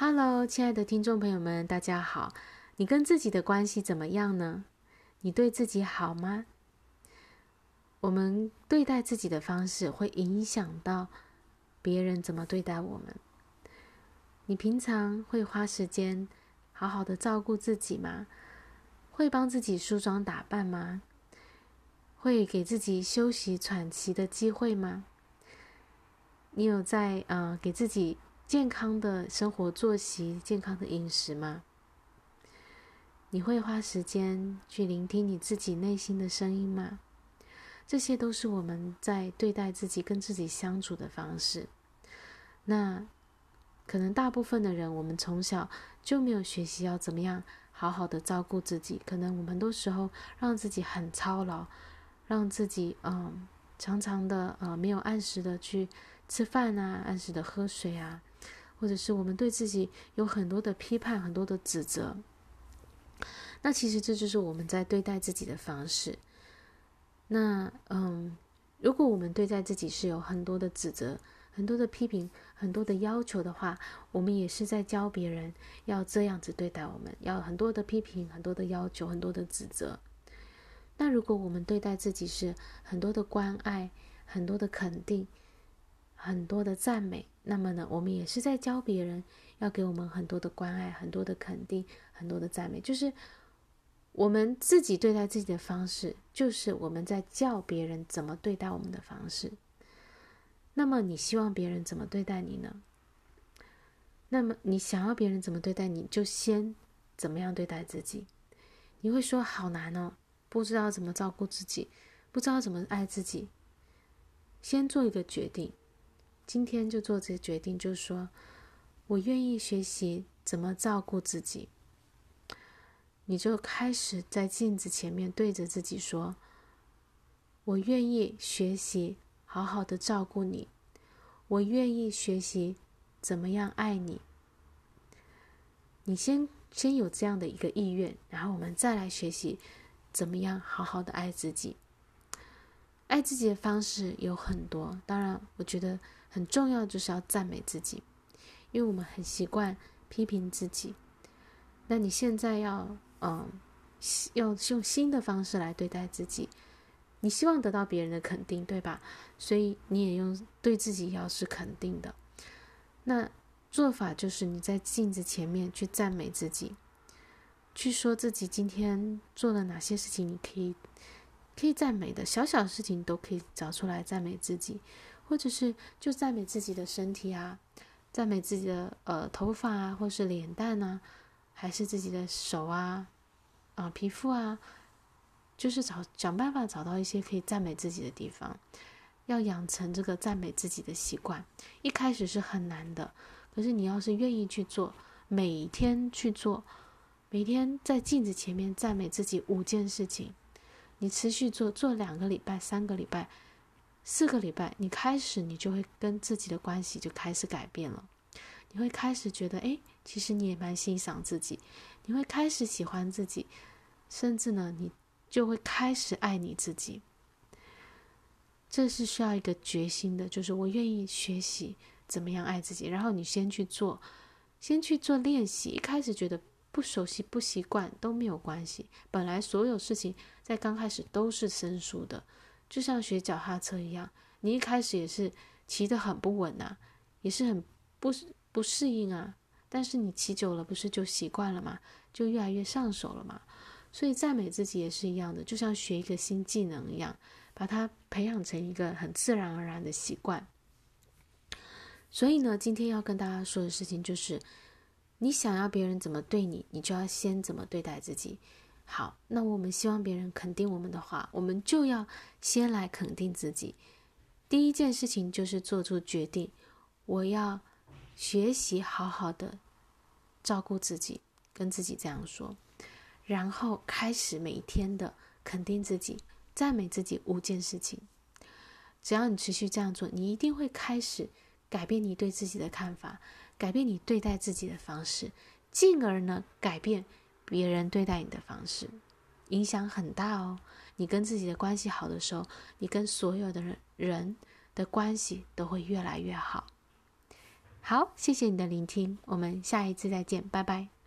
Hello，亲爱的听众朋友们，大家好。你跟自己的关系怎么样呢？你对自己好吗？我们对待自己的方式会影响到别人怎么对待我们。你平常会花时间好好的照顾自己吗？会帮自己梳妆打扮吗？会给自己休息喘息的机会吗？你有在呃给自己健康的生活作息、健康的饮食吗？你会花时间去聆听你自己内心的声音吗？这些都是我们在对待自己、跟自己相处的方式。那可能大部分的人，我们从小就没有学习要怎么样。好好的照顾自己，可能我们很多时候让自己很操劳，让自己嗯常常的呃没有按时的去吃饭啊，按时的喝水啊，或者是我们对自己有很多的批判，很多的指责。那其实这就是我们在对待自己的方式。那嗯，如果我们对待自己是有很多的指责，很多的批评，很多的要求的话，我们也是在教别人要这样子对待我们，要很多的批评，很多的要求，很多的指责。那如果我们对待自己是很多的关爱，很多的肯定，很多的赞美，那么呢，我们也是在教别人要给我们很多的关爱，很多的肯定，很多的赞美。就是我们自己对待自己的方式，就是我们在教别人怎么对待我们的方式。那么你希望别人怎么对待你呢？那么你想要别人怎么对待你，就先怎么样对待自己。你会说好难哦，不知道怎么照顾自己，不知道怎么爱自己。先做一个决定，今天就做这决定，就是说我愿意学习怎么照顾自己。你就开始在镜子前面对着自己说：“我愿意学习。”好好的照顾你，我愿意学习怎么样爱你。你先先有这样的一个意愿，然后我们再来学习怎么样好好的爱自己。爱自己的方式有很多，当然我觉得很重要就是要赞美自己，因为我们很习惯批评自己。那你现在要嗯，要用新的方式来对待自己。你希望得到别人的肯定，对吧？所以你也用对自己要是肯定的。那做法就是你在镜子前面去赞美自己，去说自己今天做了哪些事情，你可以可以赞美的，小小事情都可以找出来赞美自己，或者是就赞美自己的身体啊，赞美自己的呃头发啊，或是脸蛋啊，还是自己的手啊，啊、皮肤啊。就是找想办法找到一些可以赞美自己的地方，要养成这个赞美自己的习惯。一开始是很难的，可是你要是愿意去做，每天去做，每天在镜子前面赞美自己五件事情，你持续做，做两个礼拜、三个礼拜、四个礼拜，你开始你就会跟自己的关系就开始改变了。你会开始觉得，哎，其实你也蛮欣赏自己，你会开始喜欢自己，甚至呢，你。就会开始爱你自己，这是需要一个决心的，就是我愿意学习怎么样爱自己。然后你先去做，先去做练习。一开始觉得不熟悉、不习惯都没有关系。本来所有事情在刚开始都是生疏的，就像学脚踏车一样，你一开始也是骑得很不稳啊，也是很不不适应啊。但是你骑久了，不是就习惯了吗？就越来越上手了嘛。所以赞美自己也是一样的，就像学一个新技能一样，把它培养成一个很自然而然的习惯。所以呢，今天要跟大家说的事情就是，你想要别人怎么对你，你就要先怎么对待自己。好，那我们希望别人肯定我们的话，我们就要先来肯定自己。第一件事情就是做出决定，我要学习好好的照顾自己，跟自己这样说。然后开始每一天的肯定自己、赞美自己五件事情。只要你持续这样做，你一定会开始改变你对自己的看法，改变你对待自己的方式，进而呢，改变别人对待你的方式，影响很大哦。你跟自己的关系好的时候，你跟所有的人人的关系都会越来越好。好，谢谢你的聆听，我们下一次再见，拜拜。